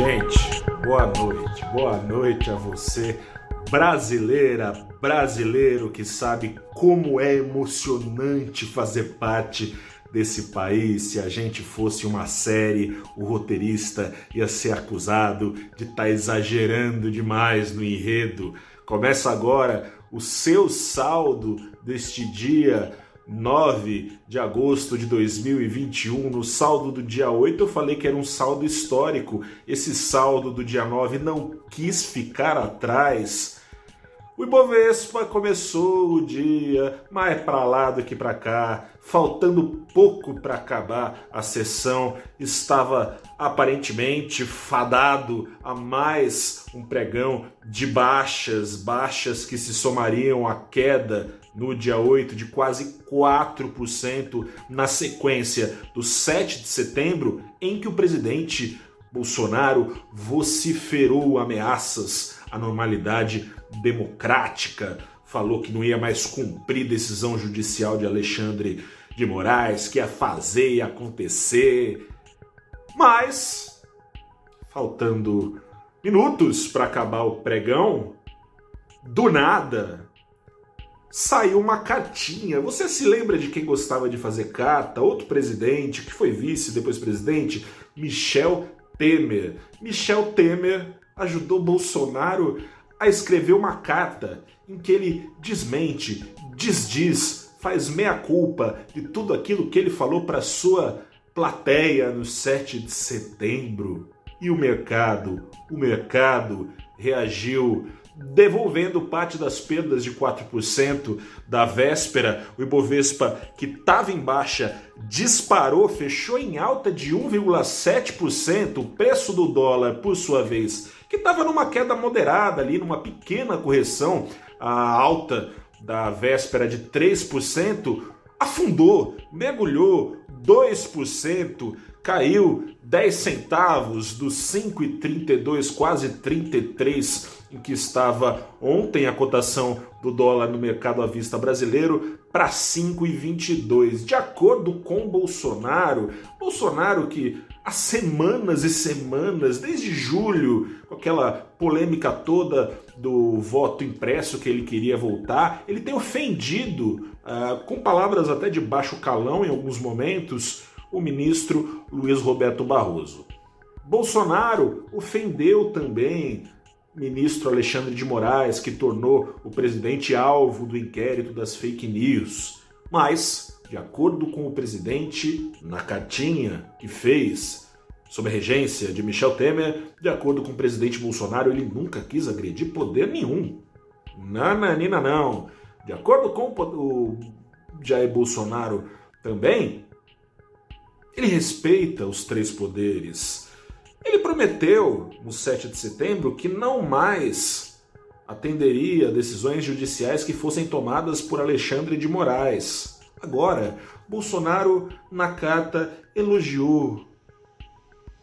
gente, boa noite, boa noite a você, brasileira, brasileiro que sabe como é emocionante fazer parte desse país. Se a gente fosse uma série, o roteirista ia ser acusado de estar tá exagerando demais no enredo. Começa agora o seu saldo deste dia 9 de agosto de 2021, no saldo do dia 8, eu falei que era um saldo histórico. Esse saldo do dia 9 não quis ficar atrás. O Ibovespa começou o dia mais para lá do que para cá, faltando pouco para acabar a sessão, estava aparentemente fadado a mais um pregão de baixas, baixas que se somariam à queda no dia 8 de quase 4% na sequência do 7 de setembro, em que o presidente Bolsonaro vociferou ameaças à normalidade democrática, falou que não ia mais cumprir decisão judicial de Alexandre de Moraes, que ia fazer e acontecer. Mas, faltando minutos para acabar o pregão, do nada, saiu uma cartinha. Você se lembra de quem gostava de fazer carta? Outro presidente, que foi vice, depois presidente? Michel Temer. Michel Temer ajudou Bolsonaro a escrever uma carta em que ele desmente, desdiz, faz meia-culpa de tudo aquilo que ele falou para sua plateia no 7 de setembro. E o mercado, o mercado reagiu devolvendo parte das perdas de 4% da véspera. O Ibovespa, que estava em baixa, disparou, fechou em alta de 1,7%. O preço do dólar, por sua vez, que estava numa queda moderada ali, numa pequena correção, a alta da véspera de 3%, afundou, mergulhou 2%, caiu 10 centavos dos 5,32, quase 33 em que estava ontem a cotação do dólar no mercado à vista brasileiro para 5,22. De acordo com Bolsonaro, Bolsonaro que há semanas e semanas, desde julho, com aquela polêmica toda do voto impresso que ele queria voltar, ele tem ofendido, uh, com palavras até de baixo calão em alguns momentos, o ministro Luiz Roberto Barroso. Bolsonaro ofendeu também ministro Alexandre de Moraes, que tornou o presidente alvo do inquérito das fake news. Mas, de acordo com o presidente, na cartinha que fez sob a regência de Michel Temer, de acordo com o presidente Bolsonaro, ele nunca quis agredir poder nenhum. Nananina não. De acordo com o Jair Bolsonaro também, ele respeita os três poderes ele prometeu, no 7 de setembro, que não mais atenderia decisões judiciais que fossem tomadas por Alexandre de Moraes. Agora, Bolsonaro, na carta, elogiou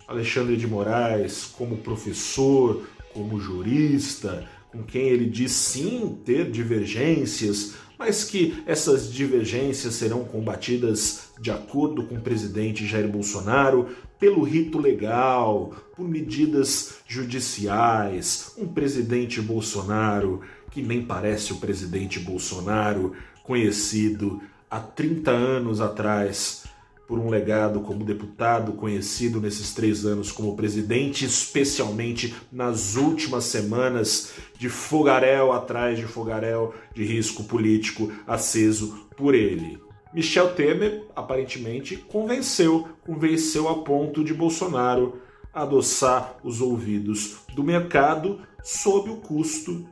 Alexandre de Moraes como professor, como jurista, com quem ele diz sim ter divergências, mas que essas divergências serão combatidas de acordo com o presidente Jair Bolsonaro, pelo rito legal, por medidas judiciais. Um presidente Bolsonaro que nem parece o presidente Bolsonaro, conhecido há 30 anos atrás por um legado como deputado, conhecido nesses três anos como presidente, especialmente nas últimas semanas de fogaréu atrás de fogaréu de risco político aceso por ele. Michel Temer aparentemente convenceu, convenceu a ponto de Bolsonaro adoçar os ouvidos do mercado sob o custo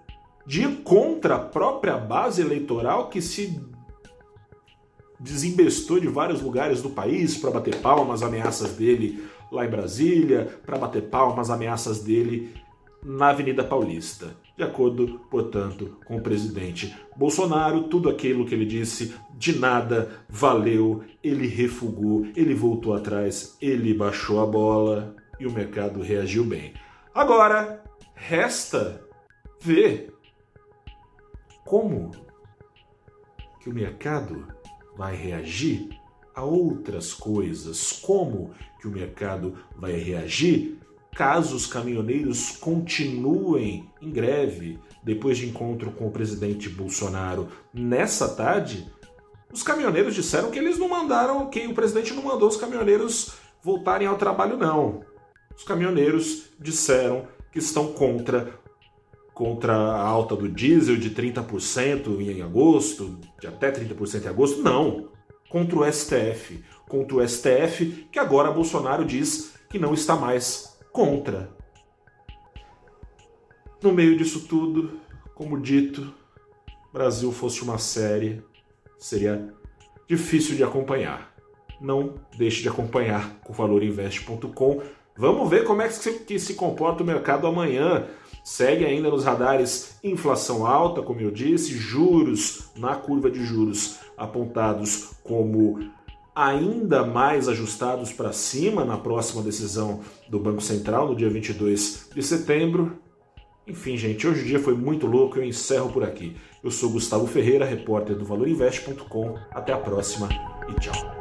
de ir contra a própria base eleitoral que se desembestou de vários lugares do país para bater palmas ameaças dele lá em Brasília, para bater palmas ameaças dele na Avenida Paulista. De acordo, portanto, com o presidente Bolsonaro, tudo aquilo que ele disse de nada valeu, ele refugou, ele voltou atrás, ele baixou a bola e o mercado reagiu bem. Agora, resta ver como que o mercado vai reagir a outras coisas, como que o mercado vai reagir caso os caminhoneiros continuem em greve depois de encontro com o presidente Bolsonaro nessa tarde, os caminhoneiros disseram que eles não mandaram, que o presidente não mandou os caminhoneiros voltarem ao trabalho, não. Os caminhoneiros disseram que estão contra contra a alta do diesel de 30% em agosto, de até 30% em agosto, não. Contra o STF. Contra o STF, que agora Bolsonaro diz que não está mais contra. No meio disso tudo, como dito, Brasil fosse uma série, seria difícil de acompanhar. Não deixe de acompanhar com valorinvest.com. Vamos ver como é que se, que se comporta o mercado amanhã. Segue ainda nos radares inflação alta, como eu disse, juros na curva de juros apontados como ainda mais ajustados para cima na próxima decisão do Banco Central, no dia 22 de setembro. Enfim, gente, hoje o dia foi muito louco, eu encerro por aqui. Eu sou Gustavo Ferreira, repórter do valorinvest.com. Até a próxima e tchau.